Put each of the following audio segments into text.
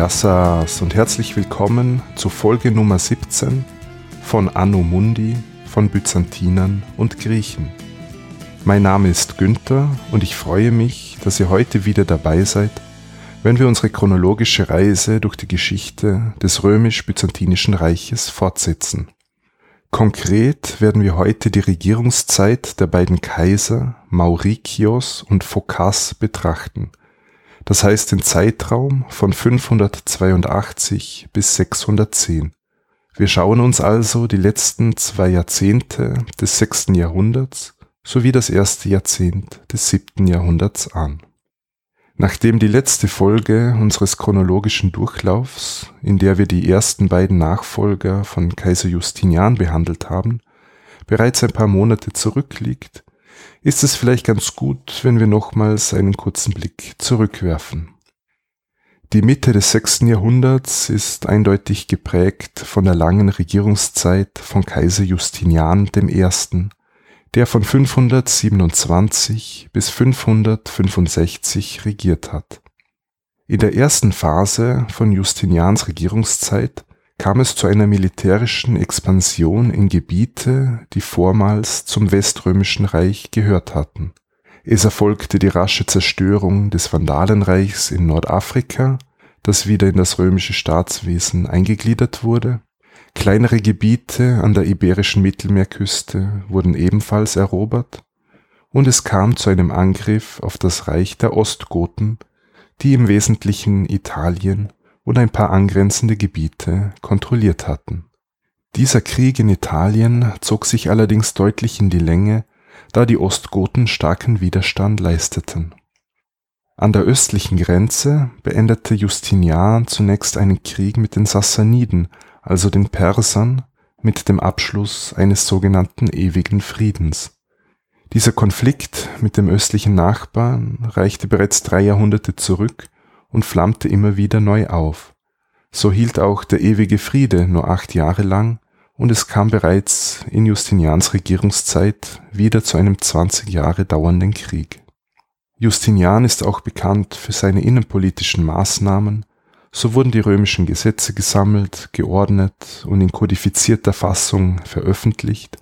Yassas und herzlich willkommen zu Folge Nummer 17 von Anno Mundi von Byzantinern und Griechen. Mein Name ist Günther und ich freue mich, dass ihr heute wieder dabei seid, wenn wir unsere chronologische Reise durch die Geschichte des römisch-byzantinischen Reiches fortsetzen. Konkret werden wir heute die Regierungszeit der beiden Kaiser Maurikios und Phokas betrachten, das heißt den Zeitraum von 582 bis 610. Wir schauen uns also die letzten zwei Jahrzehnte des sechsten Jahrhunderts sowie das erste Jahrzehnt des siebten Jahrhunderts an. Nachdem die letzte Folge unseres chronologischen Durchlaufs, in der wir die ersten beiden Nachfolger von Kaiser Justinian behandelt haben, bereits ein paar Monate zurückliegt, ist es vielleicht ganz gut, wenn wir nochmals einen kurzen Blick zurückwerfen. Die Mitte des sechsten Jahrhunderts ist eindeutig geprägt von der langen Regierungszeit von Kaiser Justinian I., der von 527 bis 565 regiert hat. In der ersten Phase von Justinians Regierungszeit kam es zu einer militärischen Expansion in Gebiete, die vormals zum Weströmischen Reich gehört hatten. Es erfolgte die rasche Zerstörung des Vandalenreichs in Nordafrika, das wieder in das römische Staatswesen eingegliedert wurde. Kleinere Gebiete an der iberischen Mittelmeerküste wurden ebenfalls erobert und es kam zu einem Angriff auf das Reich der Ostgoten, die im Wesentlichen Italien und ein paar angrenzende Gebiete kontrolliert hatten. Dieser Krieg in Italien zog sich allerdings deutlich in die Länge, da die Ostgoten starken Widerstand leisteten. An der östlichen Grenze beendete Justinian zunächst einen Krieg mit den Sassaniden, also den Persern, mit dem Abschluss eines sogenannten ewigen Friedens. Dieser Konflikt mit dem östlichen Nachbarn reichte bereits drei Jahrhunderte zurück und flammte immer wieder neu auf. So hielt auch der ewige Friede nur acht Jahre lang und es kam bereits in Justinians Regierungszeit wieder zu einem 20 Jahre dauernden Krieg. Justinian ist auch bekannt für seine innenpolitischen Maßnahmen, so wurden die römischen Gesetze gesammelt, geordnet und in kodifizierter Fassung veröffentlicht,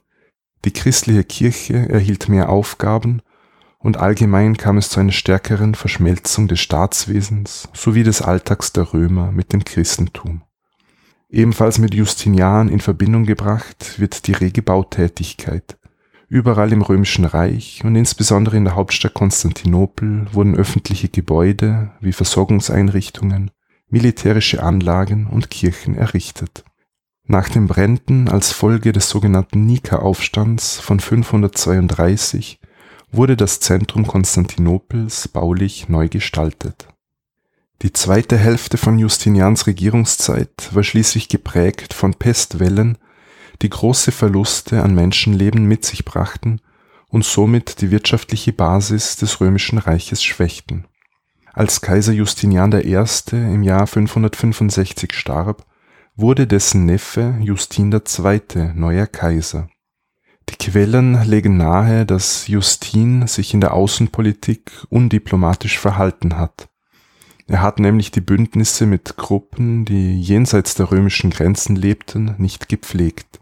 die christliche Kirche erhielt mehr Aufgaben und allgemein kam es zu einer stärkeren Verschmelzung des Staatswesens sowie des Alltags der Römer mit dem Christentum. Ebenfalls mit Justinian in Verbindung gebracht wird die rege Bautätigkeit. Überall im römischen Reich und insbesondere in der Hauptstadt Konstantinopel wurden öffentliche Gebäude wie Versorgungseinrichtungen, militärische Anlagen und Kirchen errichtet. Nach den Bränden als Folge des sogenannten Nika-Aufstands von 532 wurde das Zentrum Konstantinopels baulich neu gestaltet. Die zweite Hälfte von Justinians Regierungszeit war schließlich geprägt von Pestwellen, die große Verluste an Menschenleben mit sich brachten und somit die wirtschaftliche Basis des römischen Reiches schwächten. Als Kaiser Justinian I. im Jahr 565 starb, wurde dessen Neffe Justin II. neuer Kaiser. Die Quellen legen nahe, dass Justin sich in der Außenpolitik undiplomatisch verhalten hat. Er hat nämlich die Bündnisse mit Gruppen, die jenseits der römischen Grenzen lebten, nicht gepflegt.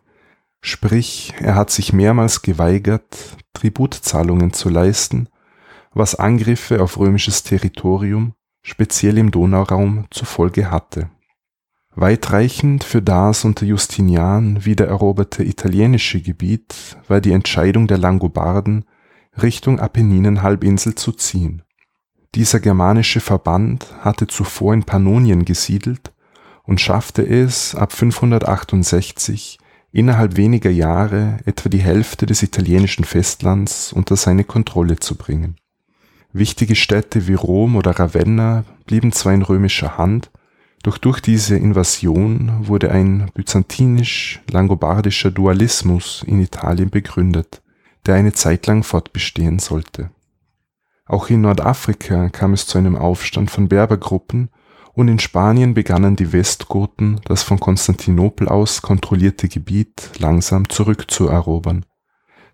Sprich, er hat sich mehrmals geweigert, Tributzahlungen zu leisten, was Angriffe auf römisches Territorium, speziell im Donauraum, zur Folge hatte Weitreichend für das unter Justinian wiedereroberte italienische Gebiet war die Entscheidung der Langobarden, Richtung Apenninenhalbinsel zu ziehen. Dieser germanische Verband hatte zuvor in Pannonien gesiedelt und schaffte es ab 568 innerhalb weniger Jahre etwa die Hälfte des italienischen Festlands unter seine Kontrolle zu bringen. Wichtige Städte wie Rom oder Ravenna blieben zwar in römischer Hand, doch durch diese Invasion wurde ein byzantinisch-langobardischer Dualismus in Italien begründet, der eine Zeit lang fortbestehen sollte. Auch in Nordafrika kam es zu einem Aufstand von Berbergruppen und in Spanien begannen die Westgoten, das von Konstantinopel aus kontrollierte Gebiet langsam zurückzuerobern.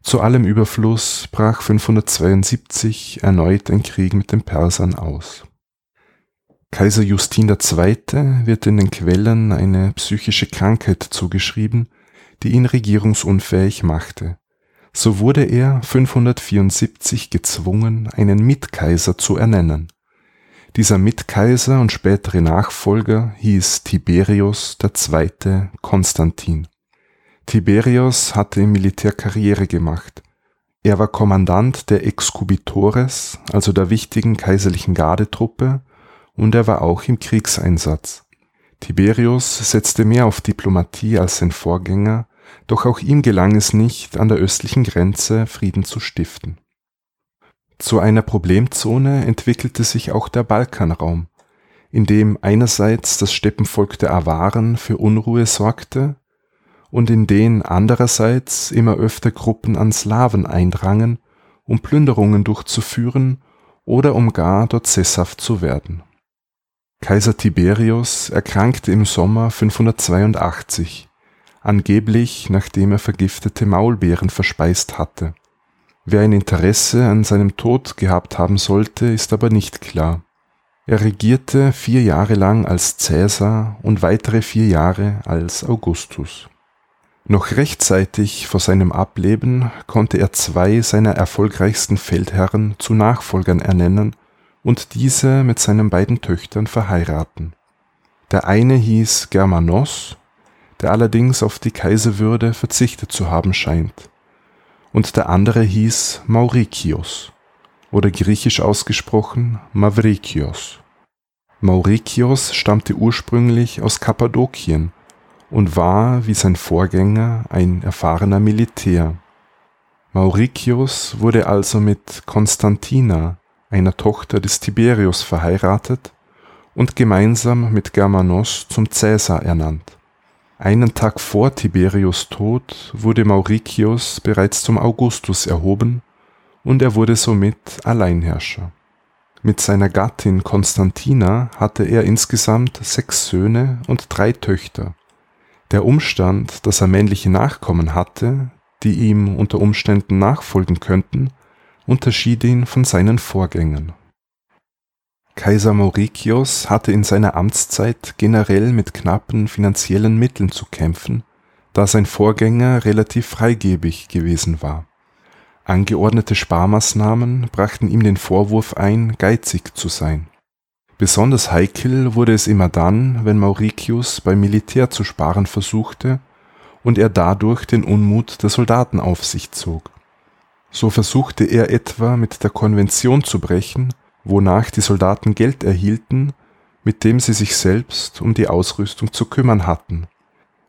Zu allem Überfluss brach 572 erneut ein Krieg mit den Persern aus Kaiser Justin II. wird in den Quellen eine psychische Krankheit zugeschrieben, die ihn regierungsunfähig machte. So wurde er 574 gezwungen, einen Mitkaiser zu ernennen. Dieser Mitkaiser und spätere Nachfolger hieß Tiberius II. Konstantin. Tiberius hatte im Militär Karriere gemacht. Er war Kommandant der Excubitores, also der wichtigen kaiserlichen Gardetruppe, und er war auch im Kriegseinsatz. Tiberius setzte mehr auf Diplomatie als sein Vorgänger, doch auch ihm gelang es nicht, an der östlichen Grenze Frieden zu stiften. Zu einer Problemzone entwickelte sich auch der Balkanraum, in dem einerseits das Steppenvolk der Awaren für Unruhe sorgte und in den andererseits immer öfter Gruppen an Slawen eindrangen, um Plünderungen durchzuführen oder um gar dort sesshaft zu werden Kaiser Tiberius erkrankte im Sommer 582, angeblich nachdem er vergiftete Maulbeeren verspeist hatte. Wer ein Interesse an seinem Tod gehabt haben sollte, ist aber nicht klar. Er regierte vier Jahre lang als Cäsar und weitere vier Jahre als Augustus. Noch rechtzeitig vor seinem Ableben konnte er zwei seiner erfolgreichsten Feldherren zu Nachfolgern ernennen und diese mit seinen beiden Töchtern verheiraten. Der eine hieß Germanos, der allerdings auf die Kaiserwürde verzichtet zu haben scheint, und der andere hieß Maurikios oder griechisch ausgesprochen Mavrikios. Maurikios stammte ursprünglich aus Kappadokien und war, wie sein Vorgänger, ein erfahrener Militär. Maurikios wurde also mit Konstantina, einer Tochter des Tiberius, verheiratet und gemeinsam mit Germanos zum Caesar ernannt. Einen Tag vor Tiberius Tod wurde Mauricius bereits zum Augustus erhoben und er wurde somit Alleinherrscher. Mit seiner Gattin Constantina hatte er insgesamt sechs Söhne und drei Töchter. Der Umstand, dass er männliche Nachkommen hatte, die ihm unter Umständen nachfolgen könnten, unterschied ihn von seinen Vorgängern. Kaiser Mauricius hatte in seiner Amtszeit generell mit knappen finanziellen Mitteln zu kämpfen, da sein Vorgänger relativ freigebig gewesen war. Angeordnete Sparmaßnahmen brachten ihm den Vorwurf ein, geizig zu sein. Besonders heikel wurde es immer dann, wenn Mauricius beim Militär zu sparen versuchte und er dadurch den Unmut der Soldaten auf sich zog. So versuchte er etwa mit der Konvention zu brechen, wonach die Soldaten Geld erhielten, mit dem sie sich selbst um die Ausrüstung zu kümmern hatten.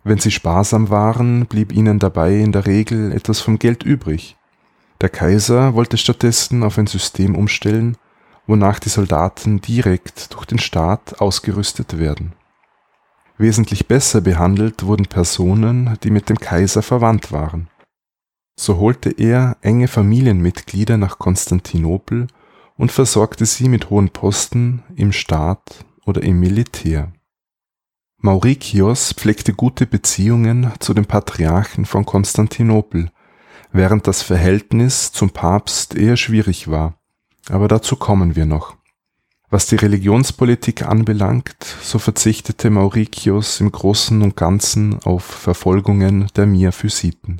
Wenn sie sparsam waren, blieb ihnen dabei in der Regel etwas vom Geld übrig. Der Kaiser wollte stattdessen auf ein System umstellen, wonach die Soldaten direkt durch den Staat ausgerüstet werden. Wesentlich besser behandelt wurden Personen, die mit dem Kaiser verwandt waren. So holte er enge Familienmitglieder nach Konstantinopel und versorgte sie mit hohen Posten im Staat oder im Militär. Maurikios pflegte gute Beziehungen zu den Patriarchen von Konstantinopel, während das Verhältnis zum Papst eher schwierig war, aber dazu kommen wir noch. Was die Religionspolitik anbelangt, so verzichtete Maurikios im Großen und Ganzen auf Verfolgungen der Miaphysiten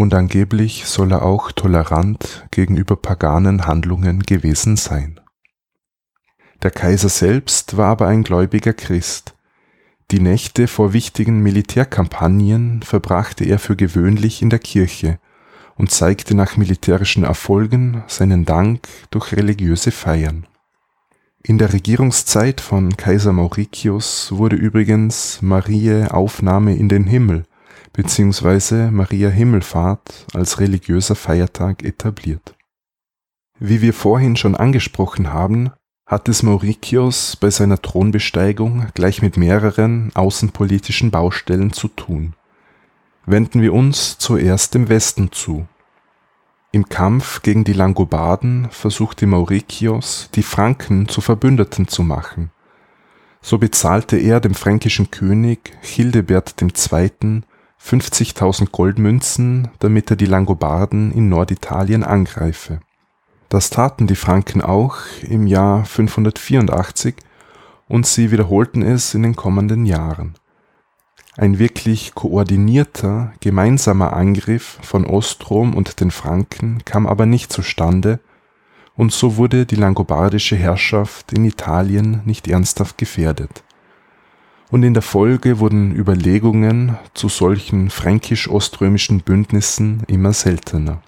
und angeblich soll er auch tolerant gegenüber paganen Handlungen gewesen sein. Der Kaiser selbst war aber ein gläubiger Christ. Die Nächte vor wichtigen Militärkampagnen verbrachte er für gewöhnlich in der Kirche und zeigte nach militärischen Erfolgen seinen Dank durch religiöse Feiern. In der Regierungszeit von Kaiser Mauricius wurde übrigens Marie Aufnahme in den Himmel bzw. Maria Himmelfahrt als religiöser Feiertag etabliert. Wie wir vorhin schon angesprochen haben, hat es Mauricius bei seiner Thronbesteigung gleich mit mehreren außenpolitischen Baustellen zu tun. Wenden wir uns zuerst dem Westen zu. Im Kampf gegen die Langobarden versuchte Mauricius, die Franken zu Verbündeten zu machen. So bezahlte er dem fränkischen König Childebert II. 50.000 Goldmünzen, damit er die Langobarden in Norditalien angreife. Das taten die Franken auch im Jahr 584 und sie wiederholten es in den kommenden Jahren. Ein wirklich koordinierter, gemeinsamer Angriff von Ostrom und den Franken kam aber nicht zustande, und so wurde die langobardische Herrschaft in Italien nicht ernsthaft gefährdet. Und in der Folge wurden Überlegungen zu solchen fränkisch-oströmischen Bündnissen immer seltener.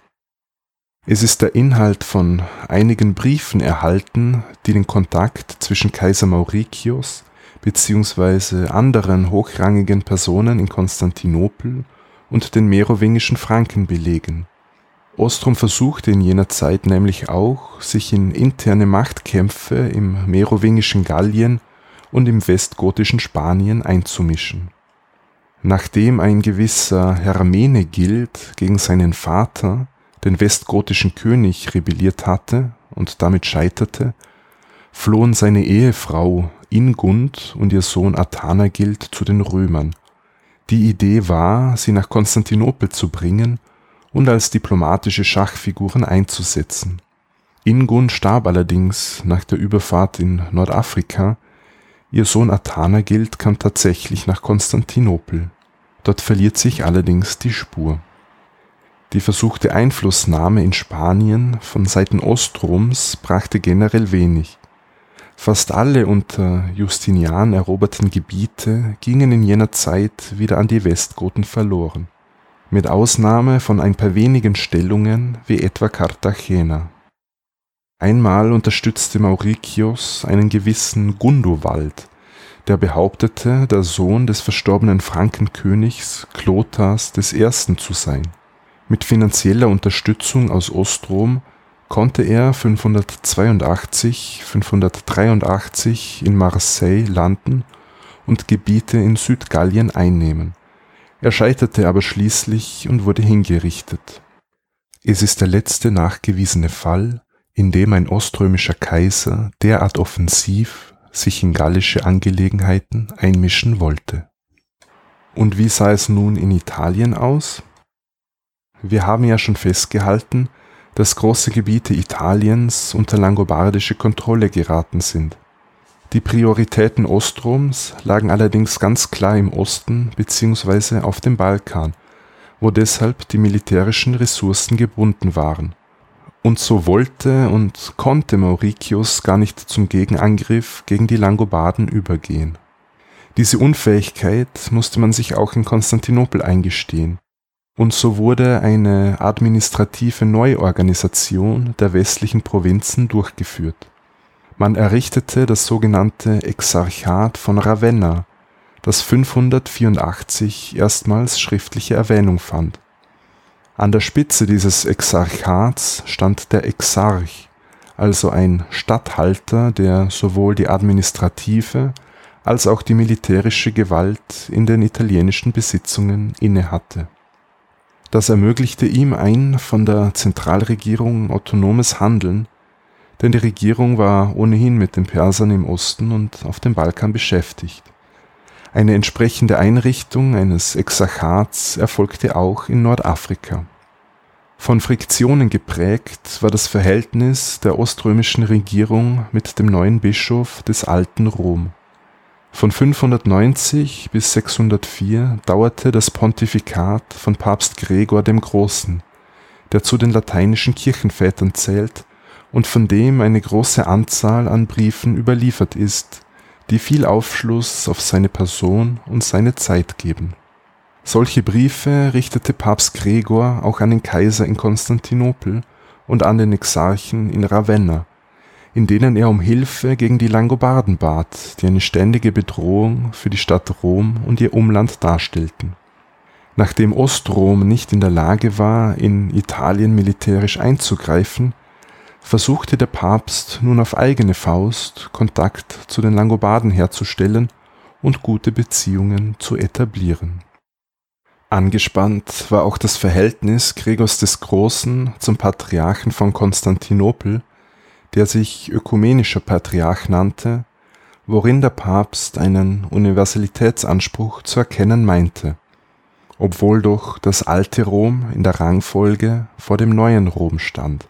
Es ist der Inhalt von einigen Briefen erhalten, die den Kontakt zwischen Kaiser Mauritius bzw. anderen hochrangigen Personen in Konstantinopel und den merowingischen Franken belegen. Ostrom versuchte in jener Zeit nämlich auch, sich in interne Machtkämpfe im merowingischen Gallien und im westgotischen Spanien einzumischen. Nachdem ein gewisser Hermenegild gegen seinen Vater den westgotischen König rebelliert hatte und damit scheiterte, flohen seine Ehefrau Ingund und ihr Sohn Athanagild zu den Römern. Die Idee war, sie nach Konstantinopel zu bringen und als diplomatische Schachfiguren einzusetzen. Ingund starb allerdings nach der Überfahrt in Nordafrika, ihr Sohn Athanagild kam tatsächlich nach Konstantinopel. Dort verliert sich allerdings die Spur die versuchte Einflussnahme in Spanien von Seiten Ostroms brachte generell wenig. Fast alle unter Justinian eroberten Gebiete gingen in jener Zeit wieder an die Westgoten verloren, mit Ausnahme von ein paar wenigen Stellungen wie etwa Cartagena. Einmal unterstützte Mauricius einen gewissen Gundowald, der behauptete, der Sohn des verstorbenen Frankenkönigs Clotas I. zu sein mit finanzieller Unterstützung aus Ostrom konnte er 582/583 in Marseille landen und Gebiete in Südgallien einnehmen. Er scheiterte aber schließlich und wurde hingerichtet. Es ist der letzte nachgewiesene Fall, in dem ein oströmischer Kaiser derart offensiv sich in gallische Angelegenheiten einmischen wollte. Und wie sah es nun in Italien aus? Wir haben ja schon festgehalten, dass große Gebiete Italiens unter langobardische Kontrolle geraten sind. Die Prioritäten Ostroms lagen allerdings ganz klar im Osten bzw. auf dem Balkan, wo deshalb die militärischen Ressourcen gebunden waren. Und so wollte und konnte Mauritius gar nicht zum Gegenangriff gegen die Langobarden übergehen. Diese Unfähigkeit musste man sich auch in Konstantinopel eingestehen und so wurde eine administrative Neuorganisation der westlichen Provinzen durchgeführt. Man errichtete das sogenannte Exarchat von Ravenna, das 584 erstmals schriftliche Erwähnung fand. An der Spitze dieses Exarchats stand der Exarch, also ein Statthalter, der sowohl die administrative als auch die militärische Gewalt in den italienischen Besitzungen innehatte das ermöglichte ihm ein von der Zentralregierung autonomes Handeln, denn die Regierung war ohnehin mit den Persern im Osten und auf dem Balkan beschäftigt. Eine entsprechende Einrichtung eines Exarchats erfolgte auch in Nordafrika. Von Friktionen geprägt war das Verhältnis der oströmischen Regierung mit dem neuen Bischof des alten Rom von 590 bis 604 dauerte das Pontifikat von Papst Gregor dem Großen, der zu den lateinischen Kirchenvätern zählt und von dem eine große Anzahl an Briefen überliefert ist, die viel Aufschluss auf seine Person und seine Zeit geben. Solche Briefe richtete Papst Gregor auch an den Kaiser in Konstantinopel und an den Exarchen in Ravenna in denen er um Hilfe gegen die Langobarden bat, die eine ständige Bedrohung für die Stadt Rom und ihr Umland darstellten. Nachdem Ostrom nicht in der Lage war, in Italien militärisch einzugreifen, versuchte der Papst nun auf eigene Faust Kontakt zu den Langobarden herzustellen und gute Beziehungen zu etablieren. Angespannt war auch das Verhältnis Gregors des Großen zum Patriarchen von Konstantinopel, der sich ökumenischer Patriarch nannte, worin der Papst einen Universalitätsanspruch zu erkennen meinte, obwohl doch das alte Rom in der Rangfolge vor dem neuen Rom stand.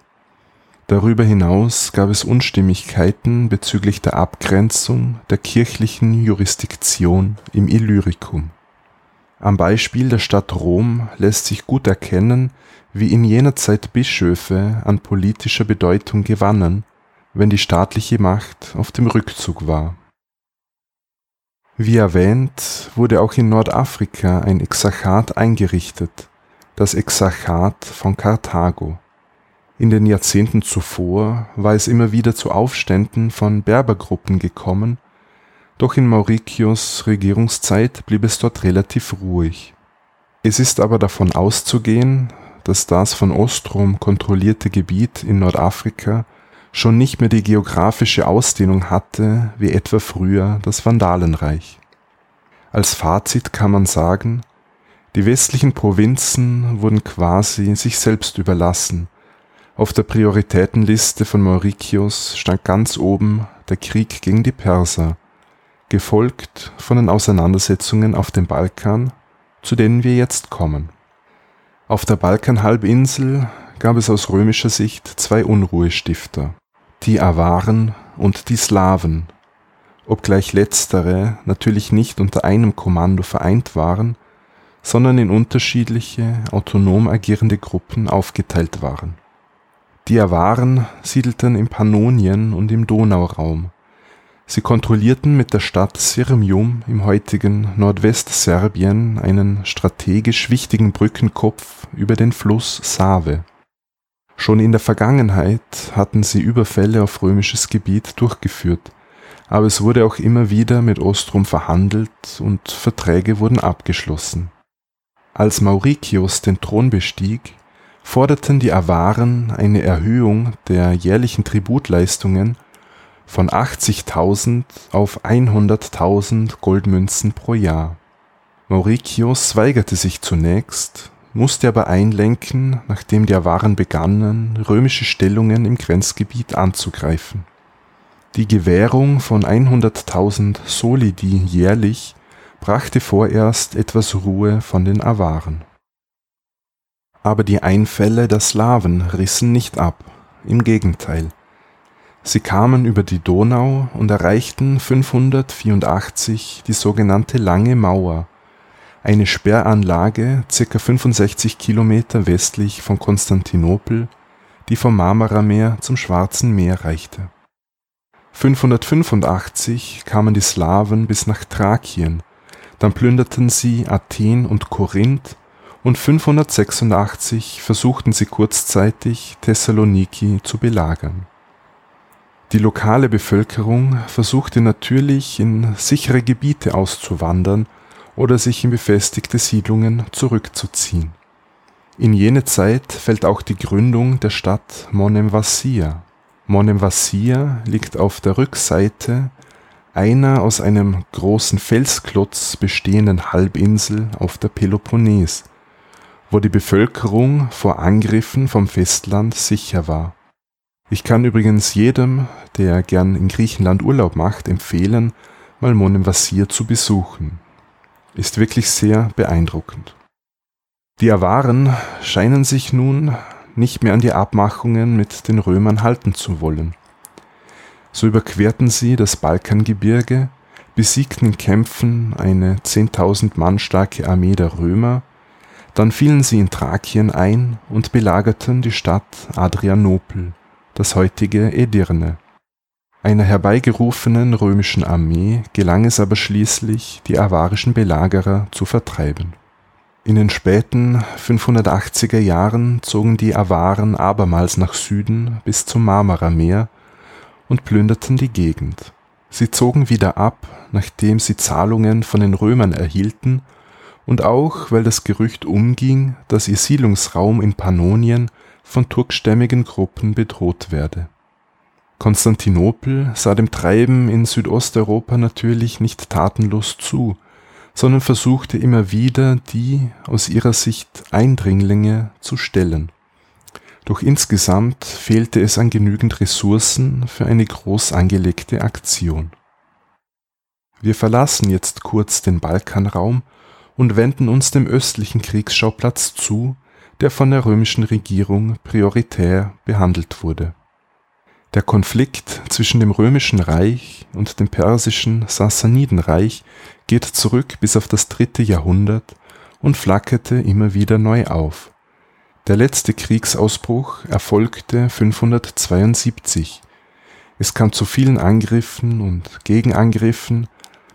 Darüber hinaus gab es Unstimmigkeiten bezüglich der Abgrenzung der kirchlichen Jurisdiktion im Illyricum. Am Beispiel der Stadt Rom lässt sich gut erkennen, wie in jener Zeit Bischöfe an politischer Bedeutung gewannen, wenn die staatliche Macht auf dem Rückzug war. Wie erwähnt, wurde auch in Nordafrika ein Exarchat eingerichtet, das Exarchat von Karthago in den Jahrzehnten zuvor war es immer wieder zu Aufständen von Berbergruppen gekommen, doch in Maurikios Regierungszeit blieb es dort relativ ruhig. Es ist aber davon auszugehen, dass das von Ostrom kontrollierte Gebiet in Nordafrika schon nicht mehr die geografische Ausdehnung hatte wie etwa früher das Vandalenreich. Als Fazit kann man sagen, die westlichen Provinzen wurden quasi sich selbst überlassen auf der Prioritätenliste von Maurikios stand ganz oben der Krieg gegen die Perser, gefolgt von den Auseinandersetzungen auf dem Balkan, zu denen wir jetzt kommen. Auf der Balkanhalbinsel gab es aus römischer Sicht zwei Unruhestifter, die Awaren und die Slawen, obgleich letztere natürlich nicht unter einem Kommando vereint waren, sondern in unterschiedliche autonom agierende Gruppen aufgeteilt waren die Awaren siedelten in Pannonien und im Donauraum. Sie kontrollierten mit der Stadt Sirmium im heutigen Nordwestserbien einen strategisch wichtigen Brückenkopf über den Fluss Save. Schon in der Vergangenheit hatten sie Überfälle auf römisches Gebiet durchgeführt, aber es wurde auch immer wieder mit Ostrom verhandelt und Verträge wurden abgeschlossen. Als Maurikios den Thron bestieg, forderten die Awaren eine Erhöhung der jährlichen Tributleistungen von 80.000 auf 100.000 Goldmünzen pro Jahr. Mauritius weigerte sich zunächst, musste aber einlenken, nachdem die Awaren begannen, römische Stellungen im Grenzgebiet anzugreifen. Die Gewährung von 100.000 Solidi jährlich brachte vorerst etwas Ruhe von den Awaren aber die Einfälle der Slawen rissen nicht ab, im Gegenteil. Sie kamen über die Donau und erreichten 584 die sogenannte Lange Mauer, eine Sperranlage circa 65 Kilometer westlich von Konstantinopel, die vom Marmarameer zum Schwarzen Meer reichte. 585 kamen die Slawen bis nach Thrakien, dann plünderten sie Athen und Korinth und 586 versuchten sie kurzzeitig Thessaloniki zu belagern. Die lokale Bevölkerung versuchte natürlich in sichere Gebiete auszuwandern oder sich in befestigte Siedlungen zurückzuziehen. In jene Zeit fällt auch die Gründung der Stadt Monemvasia. Monemvasia liegt auf der Rückseite einer aus einem großen Felsklotz bestehenden Halbinsel auf der Peloponnes wo die Bevölkerung vor Angriffen vom Festland sicher war. Ich kann übrigens jedem, der gern in Griechenland Urlaub macht, empfehlen, mal Monemvasia zu besuchen. Ist wirklich sehr beeindruckend. Die Awaren scheinen sich nun nicht mehr an die Abmachungen mit den Römern halten zu wollen. So überquerten sie das Balkangebirge, besiegten in Kämpfen eine 10.000 Mann starke Armee der Römer dann fielen sie in Thrakien ein und belagerten die Stadt Adrianopel, das heutige Edirne. Einer herbeigerufenen römischen Armee gelang es aber schließlich, die avarischen Belagerer zu vertreiben. In den späten 580er Jahren zogen die Awaren abermals nach Süden bis zum Marmarameer und plünderten die Gegend. Sie zogen wieder ab, nachdem sie Zahlungen von den Römern erhielten und auch weil das Gerücht umging, dass ihr Siedlungsraum in Pannonien von turkstämmigen Gruppen bedroht werde. Konstantinopel sah dem Treiben in Südosteuropa natürlich nicht tatenlos zu, sondern versuchte immer wieder, die aus ihrer Sicht Eindringlinge zu stellen. Doch insgesamt fehlte es an genügend Ressourcen für eine groß angelegte Aktion. Wir verlassen jetzt kurz den Balkanraum und wenden uns dem östlichen Kriegsschauplatz zu, der von der römischen Regierung prioritär behandelt wurde. Der Konflikt zwischen dem römischen Reich und dem persischen Sassanidenreich geht zurück bis auf das dritte Jahrhundert und flackerte immer wieder neu auf. Der letzte Kriegsausbruch erfolgte 572. Es kam zu vielen Angriffen und Gegenangriffen,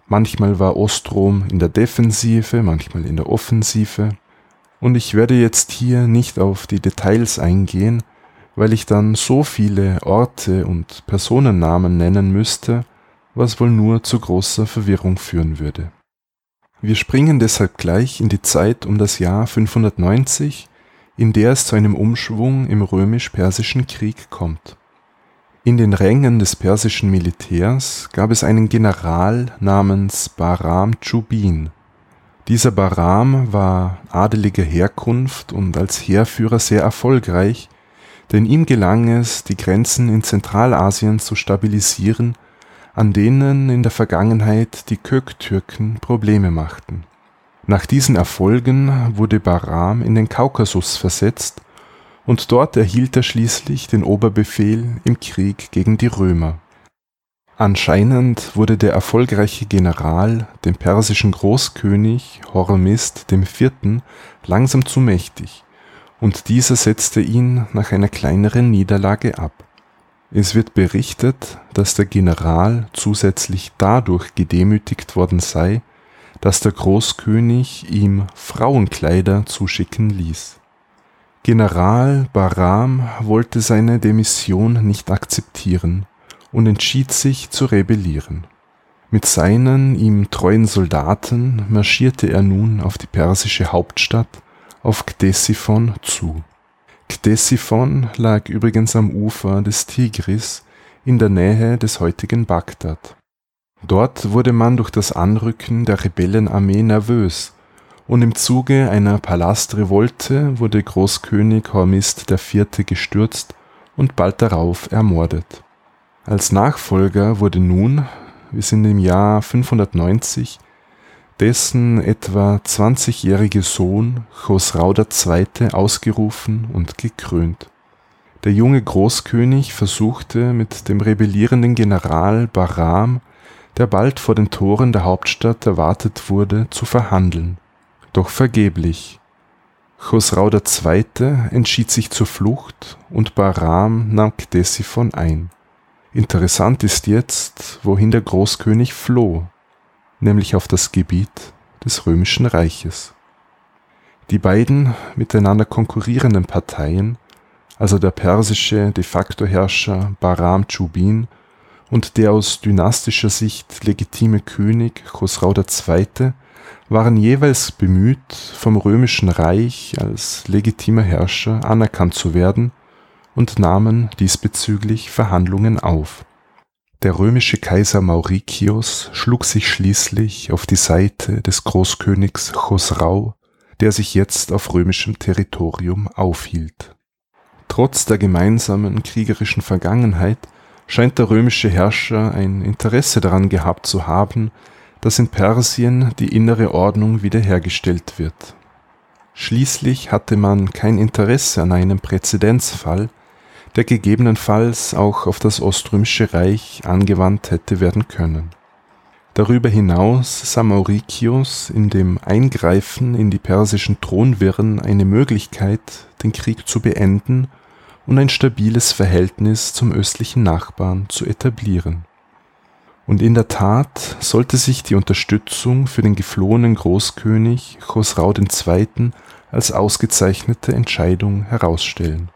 manchmal war Ostrom in der Defensive, manchmal in der Offensive, und ich werde jetzt hier nicht auf die Details eingehen, weil ich dann so viele Orte und Personennamen nennen müsste, was wohl nur zu großer Verwirrung führen würde. Wir springen deshalb gleich in die Zeit um das Jahr 590, in der es zu einem Umschwung im römisch-persischen Krieg kommt. In den Rängen des persischen Militärs gab es einen General namens Bahram Chubin. Dieser Bahram war adeliger Herkunft und als Heerführer sehr erfolgreich, denn ihm gelang es, die Grenzen in Zentralasien zu stabilisieren, an denen in der Vergangenheit die Köktürken Probleme machten. Nach diesen Erfolgen wurde Bahram in den Kaukasus versetzt und dort erhielt er schließlich den Oberbefehl im Krieg gegen die Römer. Anscheinend wurde der erfolgreiche General dem persischen Großkönig Hormizd IV. langsam zu mächtig und dieser setzte ihn nach einer kleineren Niederlage ab. Es wird berichtet, dass der General zusätzlich dadurch gedemütigt worden sei, dass der Großkönig ihm Frauenkleider zuschicken ließ. General Bahram wollte seine Demission nicht akzeptieren und entschied sich zu rebellieren. Mit seinen ihm treuen Soldaten marschierte er nun auf die persische Hauptstadt auf Ktesiphon zu. Ktesiphon lag übrigens am Ufer des Tigris in der Nähe des heutigen Bagdad. Dort wurde man durch das Anrücken der Rebellenarmee nervös und im Zuge einer Palastrevolte wurde Großkönig Hormizd IV. gestürzt und bald darauf ermordet. Als Nachfolger wurde nun, wir sind im Jahr 590, dessen etwa 20-jährige Sohn Chosrau II. ausgerufen und gekrönt. Der junge Großkönig versuchte mit dem rebellierenden General Bahram, der bald vor den Toren der Hauptstadt erwartet wurde, zu verhandeln, doch vergeblich. Chosrau II. entschied sich zur Flucht und Bahram nahm Ktesiphon ein. Interessant ist jetzt, wohin der Großkönig floh nämlich auf das Gebiet des Römischen Reiches. Die beiden miteinander konkurrierenden Parteien, also der persische de facto Herrscher Bahram Chubin und der aus dynastischer Sicht legitime König Chosrau II., waren jeweils bemüht, vom Römischen Reich als legitimer Herrscher anerkannt zu werden und nahmen diesbezüglich Verhandlungen auf der römische Kaiser Mauricius schlug sich schließlich auf die Seite des Großkönigs Chosrau, der sich jetzt auf römischem Territorium aufhielt. Trotz der gemeinsamen kriegerischen Vergangenheit scheint der römische Herrscher ein Interesse daran gehabt zu haben, dass in Persien die innere Ordnung wiederhergestellt wird. Schließlich hatte man kein Interesse an einem Präzedenzfall, der gegebenenfalls auch auf das Oströmische Reich angewandt hätte werden können. Darüber hinaus sah Mauricius in dem Eingreifen in die persischen Thronwirren eine Möglichkeit, den Krieg zu beenden und ein stabiles Verhältnis zum östlichen Nachbarn zu etablieren. Und in der Tat sollte sich die Unterstützung für den geflohenen Großkönig Chosrau II. als ausgezeichnete Entscheidung herausstellen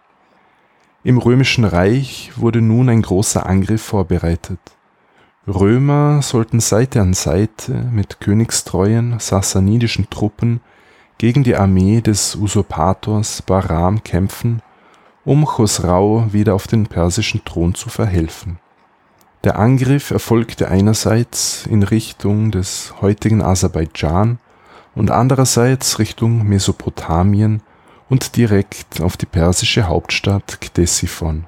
im Römischen Reich wurde nun ein großer Angriff vorbereitet. Römer sollten Seite an Seite mit königstreuen sassanidischen Truppen gegen die Armee des Usurpators Bahram kämpfen, um Chosrau wieder auf den persischen Thron zu verhelfen. Der Angriff erfolgte einerseits in Richtung des heutigen Aserbaidschan und andererseits Richtung Mesopotamien und direkt auf die persische Hauptstadt Ktesiphon.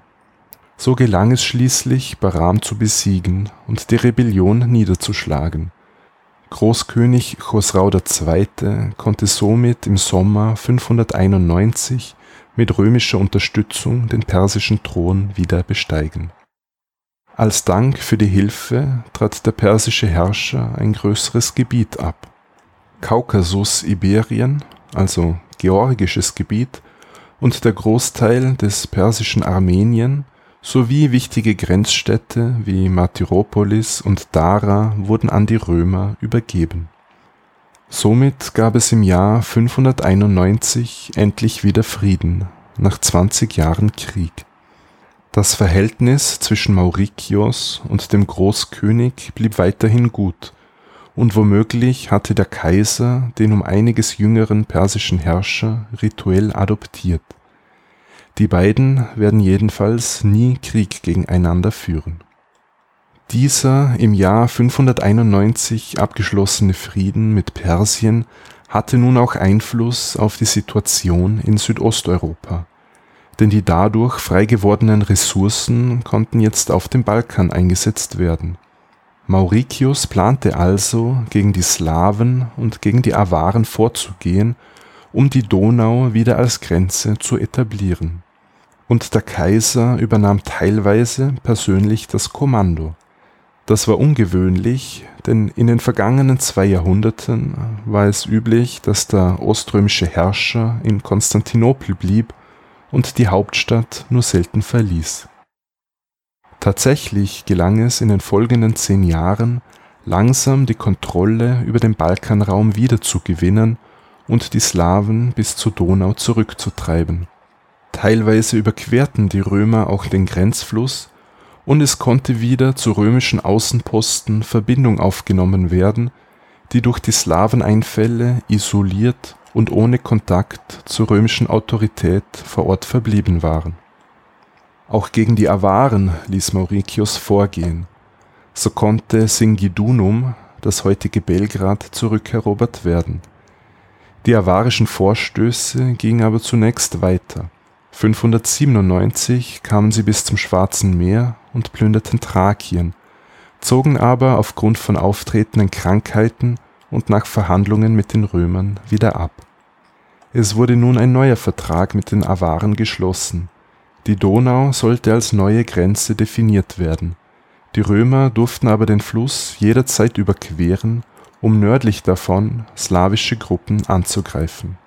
So gelang es schließlich, Bahram zu besiegen und die Rebellion niederzuschlagen. Großkönig Chosrau II. konnte somit im Sommer 591 mit römischer Unterstützung den persischen Thron wieder besteigen Als Dank für die Hilfe trat der persische Herrscher ein größeres Gebiet ab. Kaukasus Iberien, also georgisches Gebiet, und der Großteil des persischen Armenien sowie wichtige Grenzstädte wie Martyropolis und Dara wurden an die Römer übergeben. Somit gab es im Jahr 591 endlich wieder Frieden nach 20 Jahren Krieg. Das Verhältnis zwischen Maurikios und dem Großkönig blieb weiterhin gut, und womöglich hatte der Kaiser den um einiges jüngeren persischen Herrscher rituell adoptiert. Die beiden werden jedenfalls nie Krieg gegeneinander führen. Dieser im Jahr 591 abgeschlossene Frieden mit Persien hatte nun auch Einfluss auf die Situation in Südosteuropa, denn die dadurch frei gewordenen Ressourcen konnten jetzt auf dem Balkan eingesetzt werden. Mauritius plante also, gegen die Slawen und gegen die Awaren vorzugehen, um die Donau wieder als Grenze zu etablieren. Und der Kaiser übernahm teilweise persönlich das Kommando das war ungewöhnlich, denn in den vergangenen zwei Jahrhunderten war es üblich, dass der oströmische Herrscher in Konstantinopel blieb und die Hauptstadt nur selten verließ. Tatsächlich gelang es in den folgenden zehn Jahren, langsam die Kontrolle über den Balkanraum wiederzugewinnen und die Slawen bis zur Donau zurückzutreiben. Teilweise überquerten die Römer auch den Grenzfluss und es konnte wieder zu römischen Außenposten Verbindung aufgenommen werden, die durch die Slaweneinfälle isoliert und ohne Kontakt zur römischen Autorität vor Ort verblieben waren. Auch gegen die Awaren ließ Mauricius vorgehen. So konnte Singidunum, das heutige Belgrad, zurückerobert werden. Die avarischen Vorstöße gingen aber zunächst weiter 597 kamen sie bis zum Schwarzen Meer und plünderten Thrakien, zogen aber aufgrund von auftretenden Krankheiten und nach Verhandlungen mit den Römern wieder ab. Es wurde nun ein neuer Vertrag mit den Awaren geschlossen. Die Donau sollte als neue Grenze definiert werden. Die Römer durften aber den Fluss jederzeit überqueren, um nördlich davon slawische Gruppen anzugreifen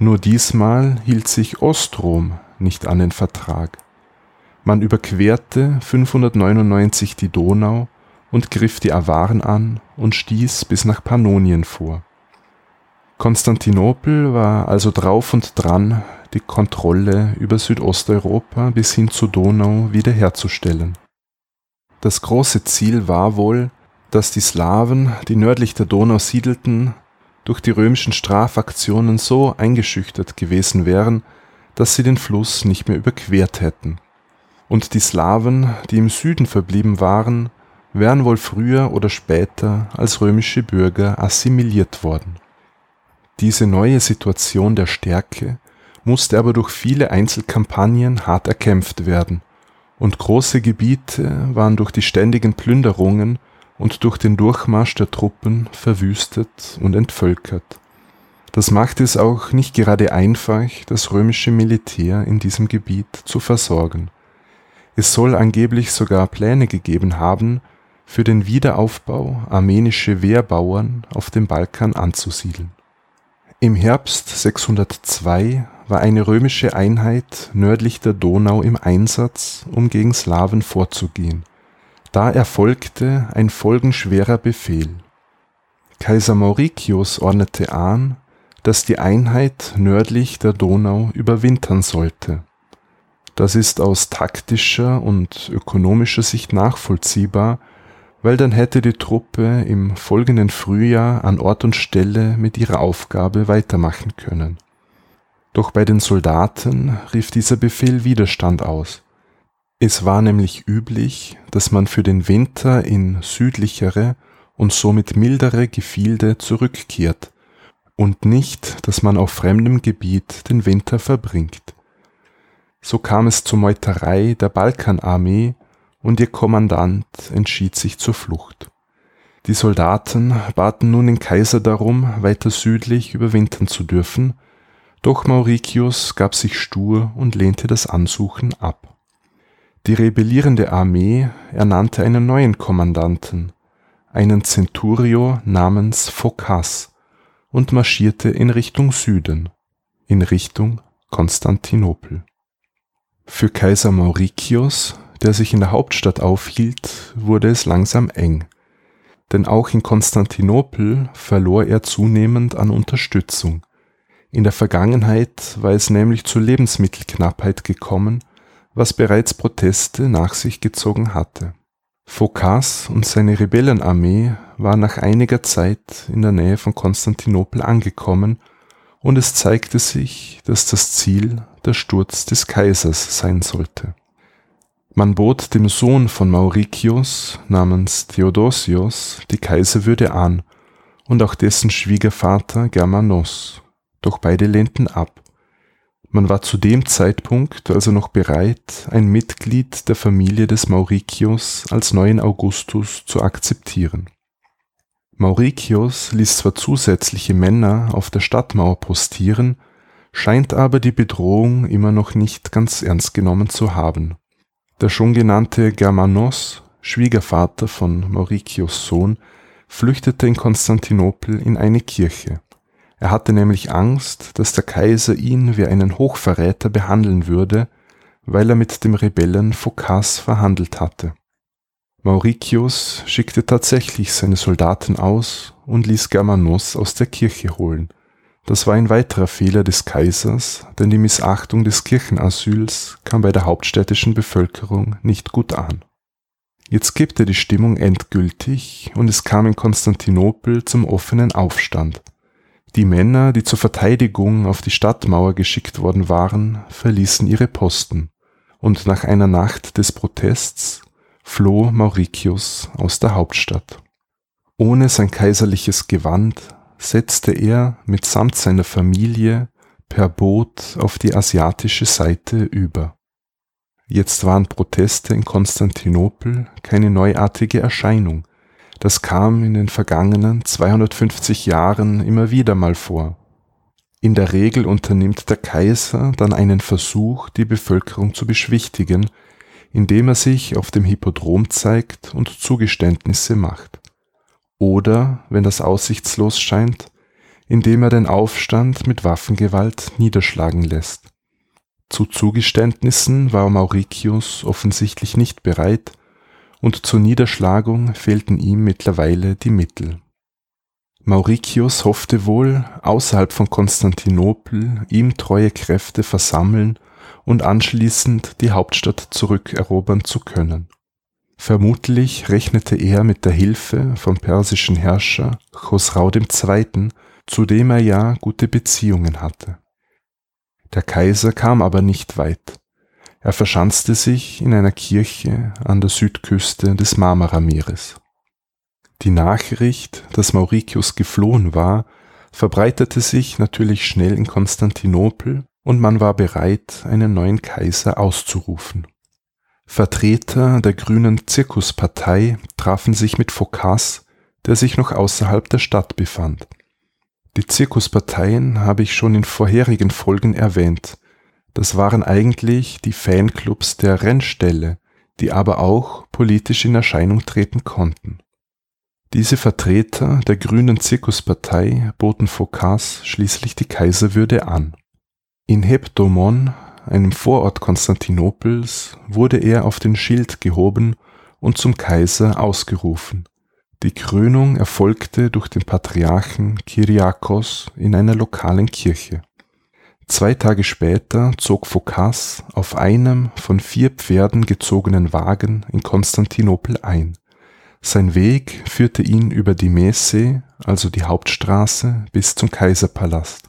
nur diesmal hielt sich Ostrom nicht an den Vertrag. Man überquerte 599 die Donau und griff die Awaren an und stieß bis nach Pannonien vor. Konstantinopel war also drauf und dran, die Kontrolle über Südosteuropa bis hin zur Donau wiederherzustellen. Das große Ziel war wohl, dass die Slawen, die nördlich der Donau siedelten, durch die römischen Strafaktionen so eingeschüchtert gewesen wären, dass sie den Fluss nicht mehr überquert hätten. Und die Slawen, die im Süden verblieben waren, wären wohl früher oder später als römische Bürger assimiliert worden. Diese neue Situation der Stärke musste aber durch viele Einzelkampagnen hart erkämpft werden, und große Gebiete waren durch die ständigen Plünderungen und durch den Durchmarsch der Truppen verwüstet und entvölkert. Das macht es auch nicht gerade einfach, das römische Militär in diesem Gebiet zu versorgen. Es soll angeblich sogar Pläne gegeben haben, für den Wiederaufbau armenische Wehrbauern auf dem Balkan anzusiedeln. Im Herbst 602 war eine römische Einheit nördlich der Donau im Einsatz, um gegen Slawen vorzugehen da erfolgte ein folgenschwerer Befehl. Kaiser Mauricius ordnete an, dass die Einheit nördlich der Donau überwintern sollte. Das ist aus taktischer und ökonomischer Sicht nachvollziehbar, weil dann hätte die Truppe im folgenden Frühjahr an Ort und Stelle mit ihrer Aufgabe weitermachen können. Doch bei den Soldaten rief dieser Befehl Widerstand aus. Es war nämlich üblich, dass man für den Winter in südlichere und somit mildere Gefilde zurückkehrt und nicht, dass man auf fremdem Gebiet den Winter verbringt. So kam es zur Meuterei der Balkanarmee und ihr Kommandant entschied sich zur Flucht. Die Soldaten baten nun den Kaiser darum, weiter südlich überwintern zu dürfen, doch Mauricius gab sich stur und lehnte das Ansuchen ab Die rebellierende Armee ernannte einen neuen Kommandanten, einen Centurio namens Phocas, und marschierte in Richtung Süden, in Richtung Konstantinopel. Für Kaiser Mauricius, der sich in der Hauptstadt aufhielt, wurde es langsam eng, denn auch in Konstantinopel verlor er zunehmend an Unterstützung. In der Vergangenheit war es nämlich zur Lebensmittelknappheit gekommen, was bereits Proteste nach sich gezogen hatte. Phocas und seine Rebellenarmee waren nach einiger Zeit in der Nähe von Konstantinopel angekommen und es zeigte sich, dass das Ziel der Sturz des Kaisers sein sollte. Man bot dem Sohn von Mauricius namens Theodosios die Kaiserwürde an und auch dessen Schwiegervater Germanos, doch beide lehnten ab. Man war zu dem Zeitpunkt also noch bereit, ein Mitglied der Familie des Mauricius als neuen Augustus zu akzeptieren. Mauricius ließ zwar zusätzliche Männer auf der Stadtmauer postieren, scheint aber die Bedrohung immer noch nicht ganz ernst genommen zu haben. Der schon genannte Germanos, Schwiegervater von Mauricius Sohn, flüchtete in Konstantinopel in eine Kirche. Er hatte nämlich Angst, dass der Kaiser ihn wie einen Hochverräter behandeln würde, weil er mit dem Rebellen Phocas verhandelt hatte. Mauricius schickte tatsächlich seine Soldaten aus und ließ Germanos aus der Kirche holen. Das war ein weiterer Fehler des Kaisers, denn die Missachtung des Kirchenasyls kam bei der hauptstädtischen Bevölkerung nicht gut an. Jetzt kippte die Stimmung endgültig und es kam in Konstantinopel zum offenen Aufstand. Die Männer, die zur Verteidigung auf die Stadtmauer geschickt worden waren, verließen ihre Posten, und nach einer Nacht des Protests floh Mauricius aus der Hauptstadt. Ohne sein kaiserliches Gewand setzte er mitsamt seiner Familie per Boot auf die asiatische Seite über. Jetzt waren Proteste in Konstantinopel keine neuartige Erscheinung, das kam in den vergangenen 250 Jahren immer wieder mal vor. In der Regel unternimmt der Kaiser dann einen Versuch, die Bevölkerung zu beschwichtigen, indem er sich auf dem Hippodrom zeigt und Zugeständnisse macht. Oder, wenn das aussichtslos scheint, indem er den Aufstand mit Waffengewalt niederschlagen lässt. Zu Zugeständnissen war Mauricius offensichtlich nicht bereit, und zur Niederschlagung fehlten ihm mittlerweile die Mittel. Mauricius hoffte wohl, außerhalb von Konstantinopel ihm treue Kräfte versammeln und anschließend die Hauptstadt zurückerobern zu können. Vermutlich rechnete er mit der Hilfe vom persischen Herrscher Chosrau II., zu dem er ja gute Beziehungen hatte. Der Kaiser kam aber nicht weit. Er verschanzte sich in einer Kirche an der Südküste des Marmarameeres. Die Nachricht, dass Mauricius geflohen war, verbreitete sich natürlich schnell in Konstantinopel und man war bereit, einen neuen Kaiser auszurufen. Vertreter der grünen Zirkuspartei trafen sich mit Phocas, der sich noch außerhalb der Stadt befand. Die Zirkusparteien habe ich schon in vorherigen Folgen erwähnt, das waren eigentlich die Fanclubs der Rennställe, die aber auch politisch in Erscheinung treten konnten. Diese Vertreter der grünen Zirkuspartei boten Phocas schließlich die Kaiserwürde an. In Hebdomon, einem Vorort Konstantinopels, wurde er auf den Schild gehoben und zum Kaiser ausgerufen. Die Krönung erfolgte durch den Patriarchen Kyriakos in einer lokalen Kirche. Zwei Tage später zog Phocas auf einem von vier Pferden gezogenen Wagen in Konstantinopel ein. Sein Weg führte ihn über die Messe, also die Hauptstraße, bis zum Kaiserpalast.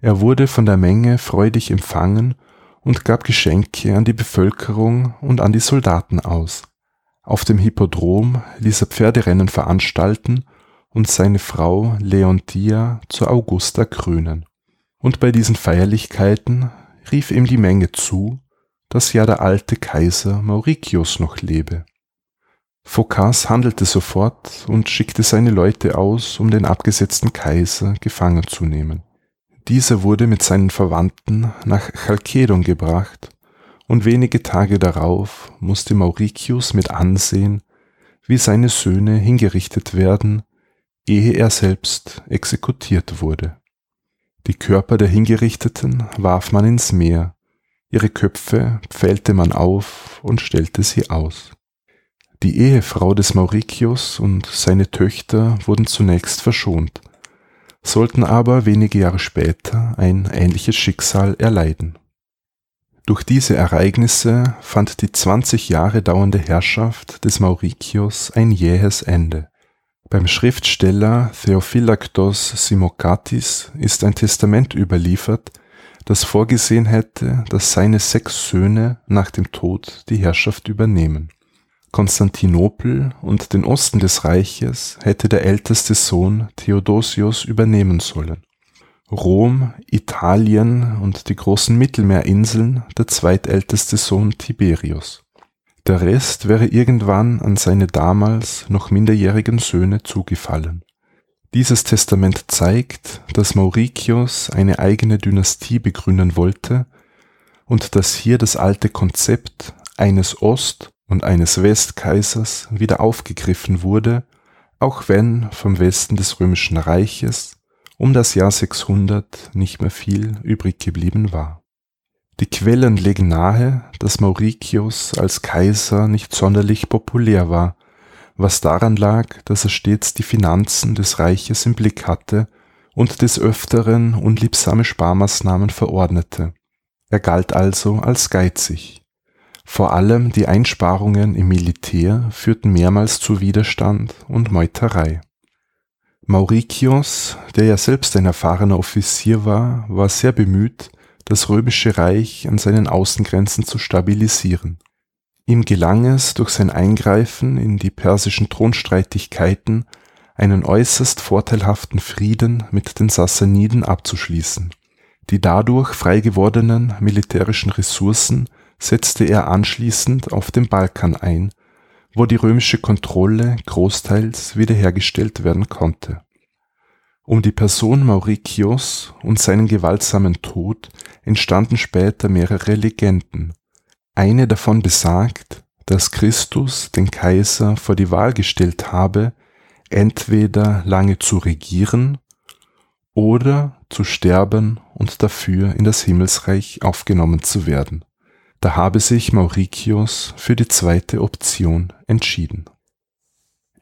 Er wurde von der Menge freudig empfangen und gab Geschenke an die Bevölkerung und an die Soldaten aus. Auf dem Hippodrom ließ er Pferderennen veranstalten und seine Frau Leontia zur Augusta krönen und bei diesen Feierlichkeiten rief ihm die Menge zu, dass ja der alte Kaiser Mauricius noch lebe. Phocas handelte sofort und schickte seine Leute aus, um den abgesetzten Kaiser gefangen zu nehmen. Dieser wurde mit seinen Verwandten nach Chalkedon gebracht und wenige Tage darauf musste Mauricius mit ansehen, wie seine Söhne hingerichtet werden, ehe er selbst exekutiert wurde. Die Körper der Hingerichteten warf man ins Meer, ihre Köpfe pfählte man auf und stellte sie aus. Die Ehefrau des Mauricius und seine Töchter wurden zunächst verschont, sollten aber wenige Jahre später ein ähnliches Schicksal erleiden. Durch diese Ereignisse fand die 20 Jahre dauernde Herrschaft des Mauricius ein jähes Ende. Beim Schriftsteller Theophylaktos Simokatis ist ein Testament überliefert, das vorgesehen hätte, dass seine sechs Söhne nach dem Tod die Herrschaft übernehmen. Konstantinopel und den Osten des Reiches hätte der älteste Sohn Theodosius übernehmen sollen. Rom, Italien und die großen Mittelmeerinseln der zweitälteste Sohn Tiberius. Der Rest wäre irgendwann an seine damals noch minderjährigen Söhne zugefallen. Dieses Testament zeigt, dass Mauricius eine eigene Dynastie begründen wollte und dass hier das alte Konzept eines Ost- und eines Westkaisers wieder aufgegriffen wurde, auch wenn vom Westen des römischen Reiches um das Jahr 600 nicht mehr viel übrig geblieben war. Die Quellen legen nahe, dass Mauricius als Kaiser nicht sonderlich populär war, was daran lag, dass er stets die Finanzen des Reiches im Blick hatte und des Öfteren unliebsame Sparmaßnahmen verordnete. Er galt also als geizig. Vor allem die Einsparungen im Militär führten mehrmals zu Widerstand und Meuterei. Mauricius, der ja selbst ein erfahrener Offizier war, war sehr bemüht, das römische Reich an seinen Außengrenzen zu stabilisieren. Ihm gelang es durch sein Eingreifen in die persischen Thronstreitigkeiten einen äußerst vorteilhaften Frieden mit den Sassaniden abzuschließen. Die dadurch frei gewordenen militärischen Ressourcen setzte er anschließend auf dem Balkan ein, wo die römische Kontrolle großteils wiederhergestellt werden konnte. Um die Person Mauricius und seinen gewaltsamen Tod entstanden später mehrere Legenden. Eine davon besagt, dass Christus den Kaiser vor die Wahl gestellt habe, entweder lange zu regieren oder zu sterben und dafür in das Himmelsreich aufgenommen zu werden. Da habe sich Mauricius für die zweite Option entschieden.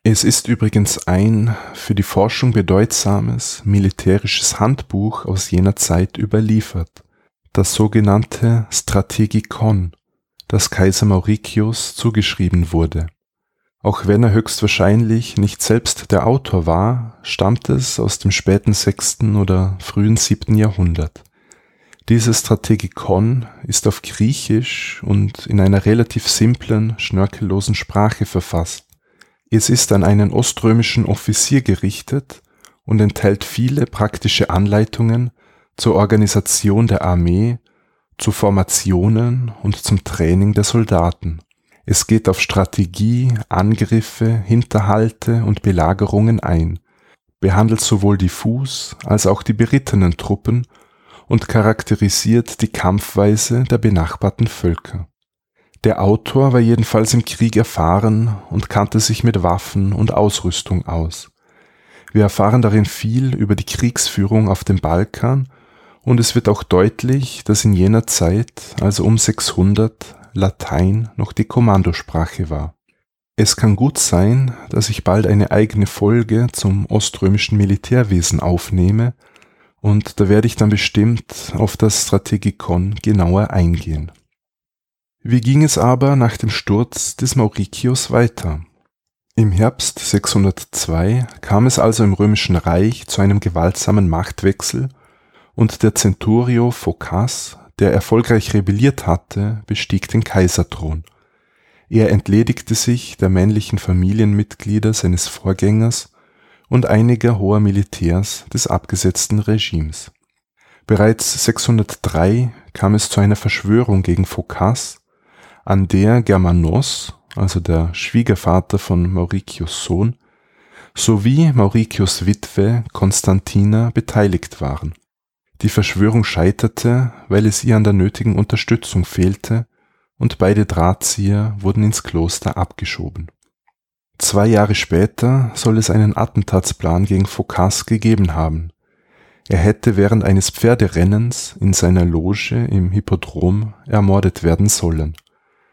Es ist übrigens ein für die Forschung bedeutsames militärisches Handbuch aus jener Zeit überliefert, das sogenannte Strategikon, das Kaiser Mauricius zugeschrieben wurde. Auch wenn er höchstwahrscheinlich nicht selbst der Autor war, stammt es aus dem späten sechsten oder frühen siebten Jahrhundert. Dieses Strategikon ist auf Griechisch und in einer relativ simplen, schnörkellosen Sprache verfasst. Es ist an einen oströmischen Offizier gerichtet und enthält viele praktische Anleitungen zur Organisation der Armee, zu Formationen und zum Training der Soldaten. Es geht auf Strategie, Angriffe, Hinterhalte und Belagerungen ein, behandelt sowohl die Fuß- als auch die berittenen Truppen und charakterisiert die Kampfweise der benachbarten Völker. Der Autor war jedenfalls im Krieg erfahren und kannte sich mit Waffen und Ausrüstung aus. Wir erfahren darin viel über die Kriegsführung auf dem Balkan und es wird auch deutlich, dass in jener Zeit, also um 600, Latein noch die Kommandosprache war. Es kann gut sein, dass ich bald eine eigene Folge zum oströmischen Militärwesen aufnehme, und da werde ich dann bestimmt auf das Strategikon genauer eingehen. Wie ging es aber nach dem Sturz des Mauricius weiter? Im Herbst 602 kam es also im römischen Reich zu einem gewaltsamen Machtwechsel und der Centurio Phocas, der erfolgreich rebelliert hatte, bestieg den Kaiserthron. Er entledigte sich der männlichen Familienmitglieder seines Vorgängers und einiger hoher Militärs des abgesetzten Regimes. Bereits 603 kam es zu einer Verschwörung gegen Phocas, an der Germanos, also der Schwiegervater von Mauricius Sohn, sowie Mauricius Witwe Constantina beteiligt waren. Die Verschwörung scheiterte, weil es ihr an der nötigen Unterstützung fehlte und beide Drahtzieher wurden ins Kloster abgeschoben. Zwei Jahre später soll es einen Attentatsplan gegen Phocas gegeben haben. Er hätte während eines Pferderennens in seiner Loge im Hippodrom ermordet werden sollen.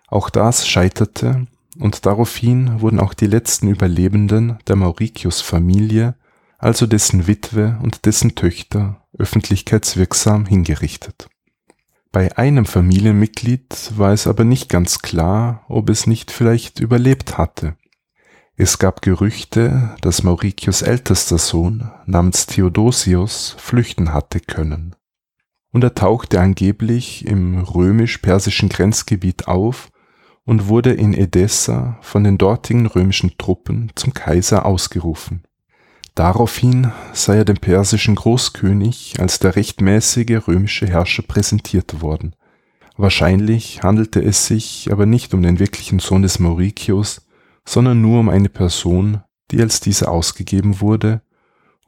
Auch das scheiterte und daraufhin wurden auch die letzten Überlebenden der Mauritius-Familie, also dessen Witwe und dessen Töchter, öffentlichkeitswirksam hingerichtet. Bei einem Familienmitglied war es aber nicht ganz klar, ob es nicht vielleicht überlebt hatte. Es gab Gerüchte, dass Mauritius ältester Sohn namens Theodosius flüchten hatte können. Und er tauchte angeblich im römisch-persischen Grenzgebiet auf und wurde in Edessa von den dortigen römischen Truppen zum Kaiser ausgerufen. Daraufhin sei er dem persischen Großkönig als der rechtmäßige römische Herrscher präsentiert worden. Wahrscheinlich handelte es sich aber nicht um den wirklichen Sohn des Mauritius, sondern nur um eine Person, die als dieser ausgegeben wurde,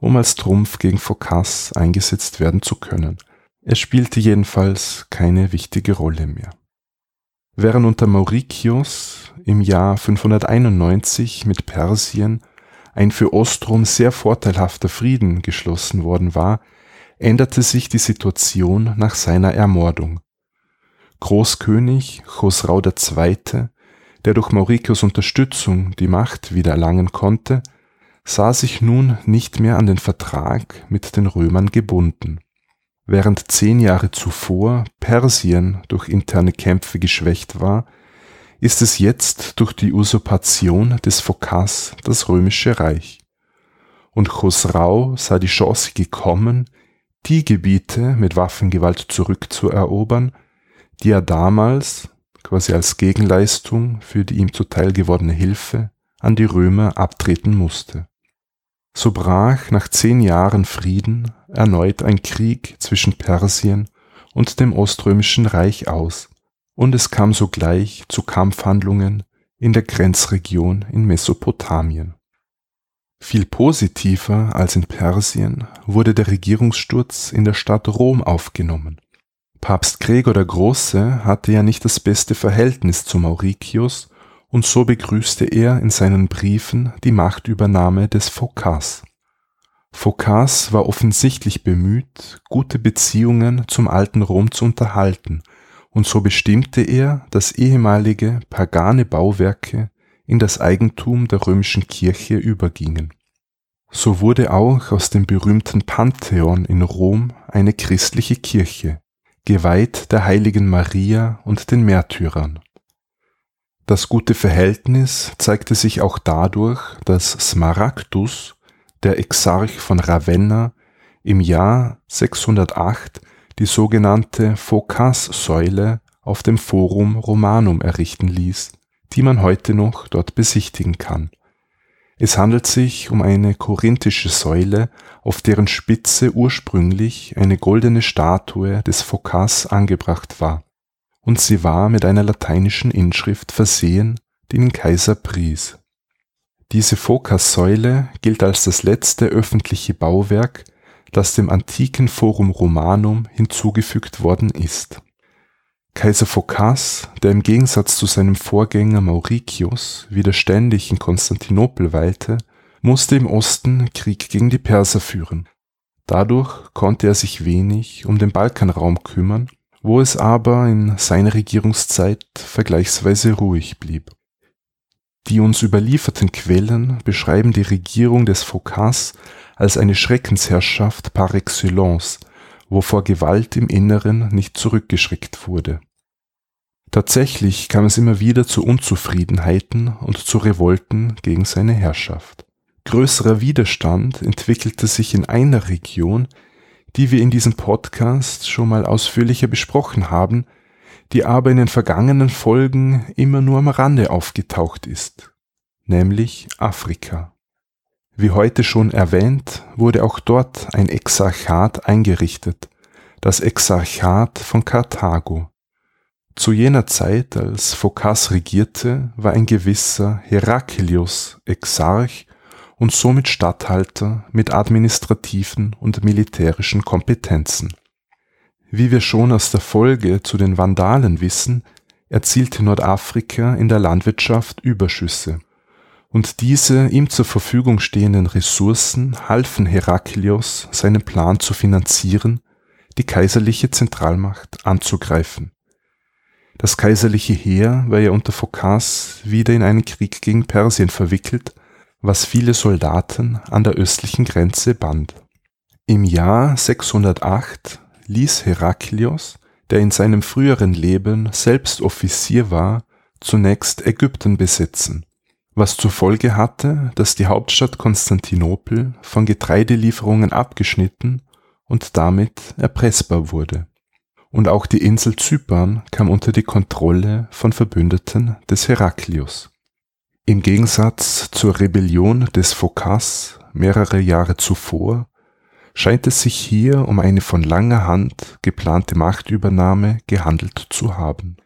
um als Trumpf gegen Phocas eingesetzt werden zu können. Er spielte jedenfalls keine wichtige Rolle mehr. Während unter Mauritius im Jahr 591 mit Persien ein für Ostrom sehr vorteilhafter Frieden geschlossen worden war, änderte sich die Situation nach seiner Ermordung. Großkönig Chosrau II., der durch Mauritius Unterstützung die Macht wieder erlangen konnte, sah sich nun nicht mehr an den Vertrag mit den Römern gebunden Während zehn Jahre zuvor Persien durch interne Kämpfe geschwächt war, ist es jetzt durch die Usurpation des Phocas das römische Reich. Und Chosrau sah die Chance gekommen, die Gebiete mit Waffengewalt zurückzuerobern, die er damals, quasi als Gegenleistung für die ihm zuteil gewordene Hilfe, an die Römer abtreten musste. So brach nach zehn Jahren Frieden erneut ein Krieg zwischen Persien und dem Oströmischen Reich aus, und es kam sogleich zu Kampfhandlungen in der Grenzregion in Mesopotamien. Viel positiver als in Persien wurde der Regierungssturz in der Stadt Rom aufgenommen. Papst Gregor der Große hatte ja nicht das beste Verhältnis zu Mauritius und so begrüßte er in seinen Briefen die Machtübernahme des Phocas. Phocas war offensichtlich bemüht, gute Beziehungen zum alten Rom zu unterhalten, und so bestimmte er, dass ehemalige pagane Bauwerke in das Eigentum der römischen Kirche übergingen. So wurde auch aus dem berühmten Pantheon in Rom eine christliche Kirche, geweiht der heiligen Maria und den Märtyrern. Das gute Verhältnis zeigte sich auch dadurch, dass Smaragdus, der Exarch von Ravenna, im Jahr 608 die sogenannte Phocas-Säule auf dem Forum Romanum errichten ließ, die man heute noch dort besichtigen kann. Es handelt sich um eine korinthische Säule, auf deren Spitze ursprünglich eine goldene Statue des Phocas angebracht war und sie war mit einer lateinischen Inschrift versehen, die den Kaiser pries. Diese Phocas-Säule gilt als das letzte öffentliche Bauwerk, das dem antiken Forum Romanum hinzugefügt worden ist. Kaiser Phocas, der im Gegensatz zu seinem Vorgänger Mauritius wieder ständig in Konstantinopel weilte, musste im Osten Krieg gegen die Perser führen. Dadurch konnte er sich wenig um den Balkanraum kümmern wo es aber in seiner Regierungszeit vergleichsweise ruhig blieb. Die uns überlieferten Quellen beschreiben die Regierung des Phocas als eine Schreckensherrschaft par excellence, wo vor Gewalt im Inneren nicht zurückgeschreckt wurde. Tatsächlich kam es immer wieder zu Unzufriedenheiten und zu Revolten gegen seine Herrschaft. Größerer Widerstand entwickelte sich in einer Region, die wir in diesem Podcast schon mal ausführlicher besprochen haben, die aber in den vergangenen Folgen immer nur am Rande aufgetaucht ist, nämlich Afrika. Wie heute schon erwähnt, wurde auch dort ein Exarchat eingerichtet, das Exarchat von Karthago. Zu jener Zeit, als Phocas regierte, war ein gewisser Heraklius Exarch und somit Statthalter mit administrativen und militärischen Kompetenzen. Wie wir schon aus der Folge zu den Vandalen wissen, erzielte Nordafrika in der Landwirtschaft Überschüsse, und diese ihm zur Verfügung stehenden Ressourcen halfen Heraklios, seinen Plan zu finanzieren, die kaiserliche Zentralmacht anzugreifen. Das kaiserliche Heer war ja unter Phokas wieder in einen Krieg gegen Persien verwickelt, was viele Soldaten an der östlichen Grenze band. Im Jahr 608 ließ Heraklios, der in seinem früheren Leben selbst Offizier war, zunächst Ägypten besetzen, was zur Folge hatte, dass die Hauptstadt Konstantinopel von Getreidelieferungen abgeschnitten und damit erpressbar wurde. Und auch die Insel Zypern kam unter die Kontrolle von Verbündeten des Heraklius. Im Gegensatz zur Rebellion des Phokas mehrere Jahre zuvor scheint es sich hier um eine von langer Hand geplante Machtübernahme gehandelt zu haben.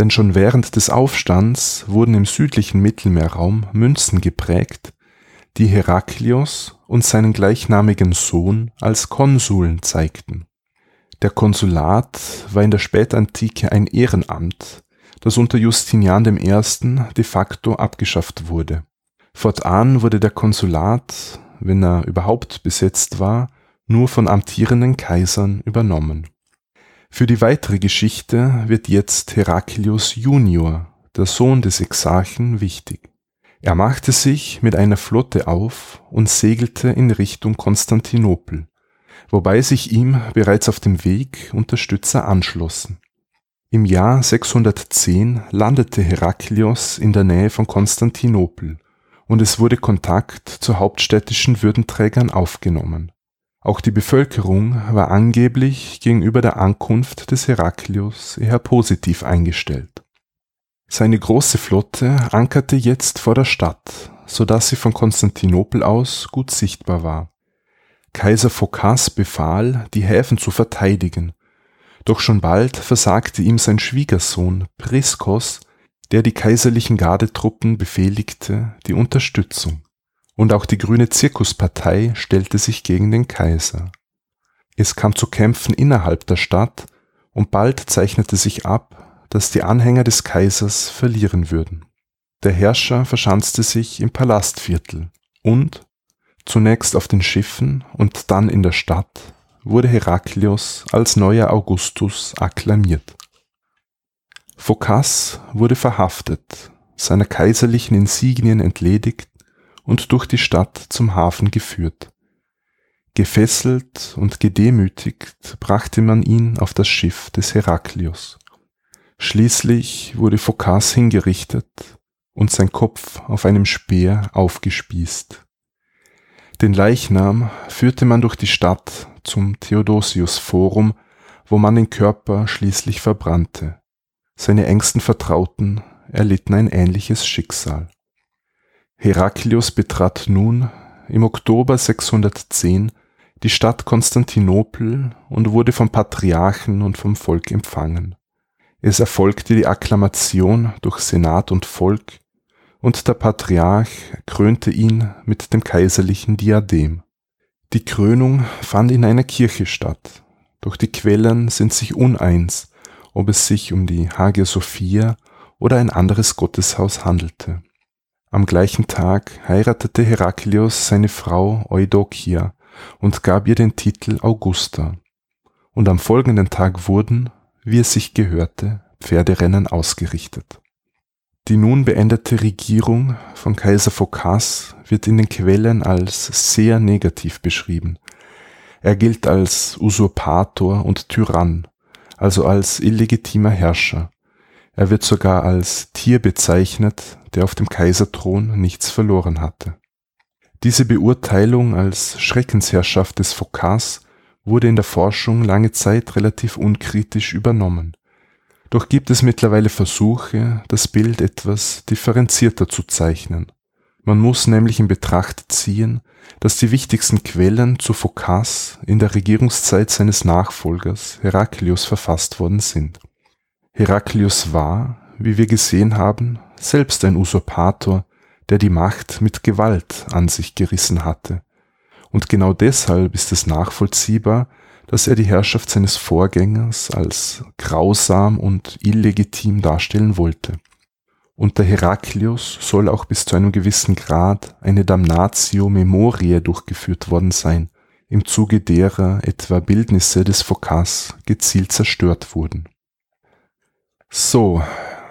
Denn schon während des Aufstands wurden im südlichen Mittelmeerraum Münzen geprägt, die Heraklios und seinen gleichnamigen Sohn als Konsuln zeigten. Der Konsulat war in der Spätantike ein Ehrenamt, das unter Justinian I. de facto abgeschafft wurde. Fortan wurde der Konsulat, wenn er überhaupt besetzt war, nur von amtierenden Kaisern übernommen. Für die weitere Geschichte wird jetzt Heraklius Junior, der Sohn des Exarchen, wichtig. Er machte sich mit einer Flotte auf und segelte in Richtung Konstantinopel, wobei sich ihm bereits auf dem Weg Unterstützer anschlossen. Im Jahr 610 landete Heraklios in der Nähe von Konstantinopel und es wurde Kontakt zu hauptstädtischen Würdenträgern aufgenommen. Auch die Bevölkerung war angeblich gegenüber der Ankunft des Heraklios eher positiv eingestellt. Seine große Flotte ankerte jetzt vor der Stadt, so dass sie von Konstantinopel aus gut sichtbar war. Kaiser Phokas befahl, die Häfen zu verteidigen, doch schon bald versagte ihm sein Schwiegersohn Priskos, der die kaiserlichen Gardetruppen befehligte, die Unterstützung. Und auch die grüne Zirkuspartei stellte sich gegen den Kaiser. Es kam zu Kämpfen innerhalb der Stadt und bald zeichnete sich ab, dass die Anhänger des Kaisers verlieren würden. Der Herrscher verschanzte sich im Palastviertel und, zunächst auf den Schiffen und dann in der Stadt, wurde Heraklios als neuer Augustus akklamiert. Phokas wurde verhaftet, seiner kaiserlichen Insignien entledigt und durch die Stadt zum Hafen geführt. Gefesselt und gedemütigt brachte man ihn auf das Schiff des Heraklios. Schließlich wurde Phokas hingerichtet und sein Kopf auf einem Speer aufgespießt. Den Leichnam führte man durch die Stadt zum Theodosius-Forum, wo man den Körper schließlich verbrannte. Seine engsten Vertrauten erlitten ein ähnliches Schicksal. Heraklius betrat nun im Oktober 610 die Stadt Konstantinopel und wurde vom Patriarchen und vom Volk empfangen. Es erfolgte die Akklamation durch Senat und Volk, und der Patriarch krönte ihn mit dem kaiserlichen Diadem. Die Krönung fand in einer Kirche statt, doch die Quellen sind sich uneins, ob es sich um die Hagia Sophia oder ein anderes Gotteshaus handelte. Am gleichen Tag heiratete Heraklios seine Frau Eudokia und gab ihr den Titel Augusta. Und am folgenden Tag wurden, wie es sich gehörte, Pferderennen ausgerichtet. Die nun beendete Regierung von Kaiser Phokas wird in den Quellen als sehr negativ beschrieben. Er gilt als Usurpator und Tyrann, also als illegitimer Herrscher. Er wird sogar als Tier bezeichnet, der auf dem Kaiserthron nichts verloren hatte. Diese Beurteilung als Schreckensherrschaft des Phokas wurde in der Forschung lange Zeit relativ unkritisch übernommen. Doch gibt es mittlerweile Versuche, das Bild etwas differenzierter zu zeichnen. Man muss nämlich in Betracht ziehen, dass die wichtigsten Quellen zu Phokas in der Regierungszeit seines Nachfolgers Heraklius verfasst worden sind. Heraklius war, wie wir gesehen haben, selbst ein Usurpator, der die Macht mit Gewalt an sich gerissen hatte. Und genau deshalb ist es nachvollziehbar, dass er die Herrschaft seines Vorgängers als grausam und illegitim darstellen wollte. Unter Heraklius soll auch bis zu einem gewissen Grad eine Damnatio Memoriae durchgeführt worden sein, im Zuge derer etwa Bildnisse des Phocas gezielt zerstört wurden. So,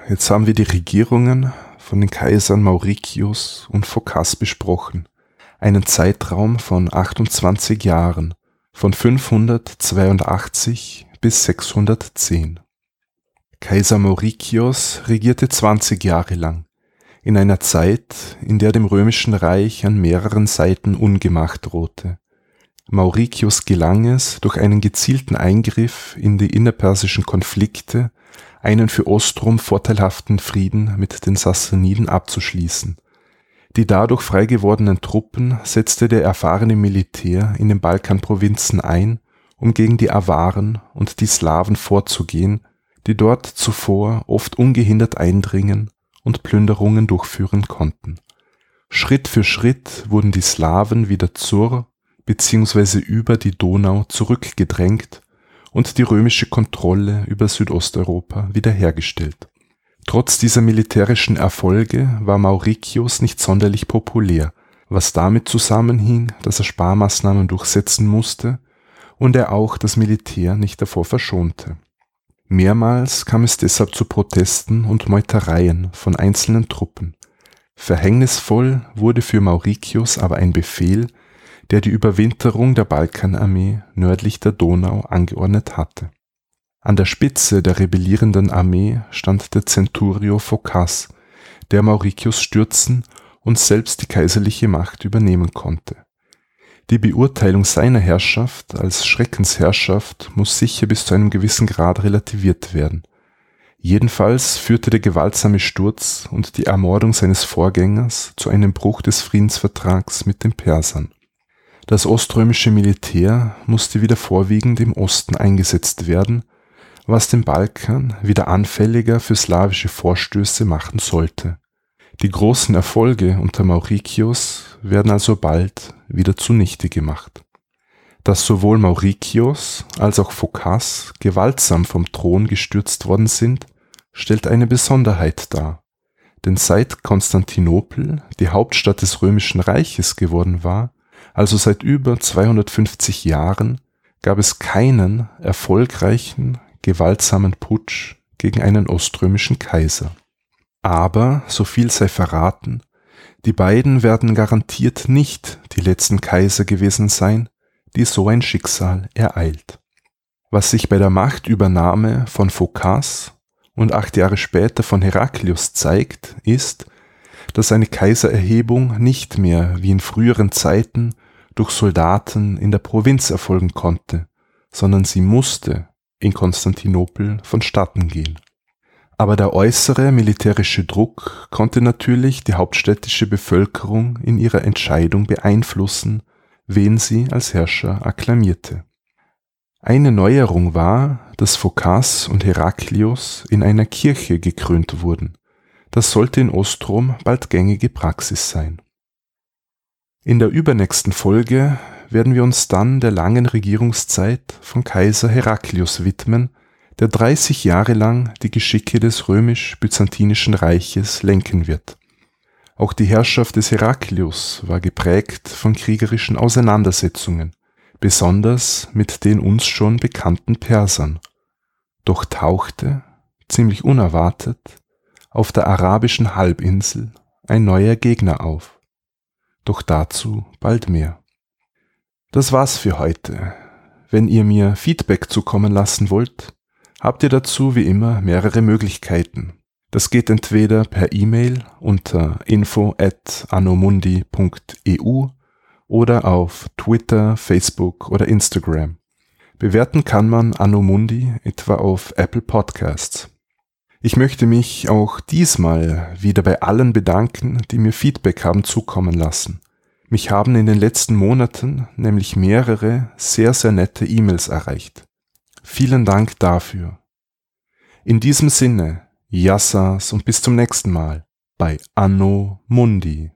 jetzt haben wir die Regierungen von den Kaisern Mauricius und Phocas besprochen. Einen Zeitraum von 28 Jahren, von 582 bis 610. Kaiser Mauricius regierte 20 Jahre lang, in einer Zeit, in der dem römischen Reich an mehreren Seiten Ungemach drohte. Mauricius gelang es, durch einen gezielten Eingriff in die innerpersischen Konflikte einen für Ostrom vorteilhaften Frieden mit den Sassaniden abzuschließen. Die dadurch frei gewordenen Truppen setzte der erfahrene Militär in den Balkanprovinzen ein, um gegen die Awaren und die Slawen vorzugehen, die dort zuvor oft ungehindert eindringen und Plünderungen durchführen konnten. Schritt für Schritt wurden die Slawen wieder zur bzw. über die Donau zurückgedrängt und die römische Kontrolle über Südosteuropa wiederhergestellt. Trotz dieser militärischen Erfolge war Mauricius nicht sonderlich populär, was damit zusammenhing, dass er Sparmaßnahmen durchsetzen musste und er auch das Militär nicht davor verschonte. Mehrmals kam es deshalb zu Protesten und Meutereien von einzelnen Truppen. Verhängnisvoll wurde für Mauricius aber ein Befehl, der die Überwinterung der Balkanarmee nördlich der Donau angeordnet hatte. An der Spitze der rebellierenden Armee stand der Centurio Phocas, der Mauricius stürzen und selbst die kaiserliche Macht übernehmen konnte. Die Beurteilung seiner Herrschaft als Schreckensherrschaft muss sicher bis zu einem gewissen Grad relativiert werden. Jedenfalls führte der gewaltsame Sturz und die Ermordung seines Vorgängers zu einem Bruch des Friedensvertrags mit den Persern. Das oströmische Militär musste wieder vorwiegend im Osten eingesetzt werden, was den Balkan wieder anfälliger für slawische Vorstöße machen sollte. Die großen Erfolge unter Mauricius werden also bald wieder zunichte gemacht. Dass sowohl Mauricius als auch Phocas gewaltsam vom Thron gestürzt worden sind, stellt eine Besonderheit dar. Denn seit Konstantinopel die Hauptstadt des römischen Reiches geworden war, also seit über 250 Jahren, gab es keinen erfolgreichen, gewaltsamen Putsch gegen einen oströmischen Kaiser. Aber, so viel sei verraten, die beiden werden garantiert nicht die letzten Kaiser gewesen sein, die so ein Schicksal ereilt. Was sich bei der Machtübernahme von Phocas und acht Jahre später von Heraklius zeigt, ist, dass eine Kaisererhebung nicht mehr wie in früheren Zeiten durch Soldaten in der Provinz erfolgen konnte, sondern sie musste in Konstantinopel vonstatten gehen. Aber der äußere militärische Druck konnte natürlich die hauptstädtische Bevölkerung in ihrer Entscheidung beeinflussen, wen sie als Herrscher akklamierte. Eine Neuerung war, dass Phocas und Heraklius in einer Kirche gekrönt wurden. Das sollte in Ostrom bald gängige Praxis sein. In der übernächsten Folge werden wir uns dann der langen Regierungszeit von Kaiser Heraklius widmen, der 30 Jahre lang die Geschicke des römisch-byzantinischen Reiches lenken wird. Auch die Herrschaft des Heraklius war geprägt von kriegerischen Auseinandersetzungen, besonders mit den uns schon bekannten Persern. Doch tauchte, ziemlich unerwartet, auf der arabischen Halbinsel ein neuer Gegner auf. Doch dazu bald mehr. Das war's für heute. Wenn ihr mir Feedback zukommen lassen wollt, habt ihr dazu wie immer mehrere Möglichkeiten. Das geht entweder per E-Mail unter info at anomundi.eu oder auf Twitter, Facebook oder Instagram. Bewerten kann man Anomundi etwa auf Apple Podcasts. Ich möchte mich auch diesmal wieder bei allen bedanken, die mir Feedback haben zukommen lassen. Mich haben in den letzten Monaten nämlich mehrere sehr, sehr nette E-Mails erreicht. Vielen Dank dafür. In diesem Sinne, Yassas und bis zum nächsten Mal bei Anno Mundi.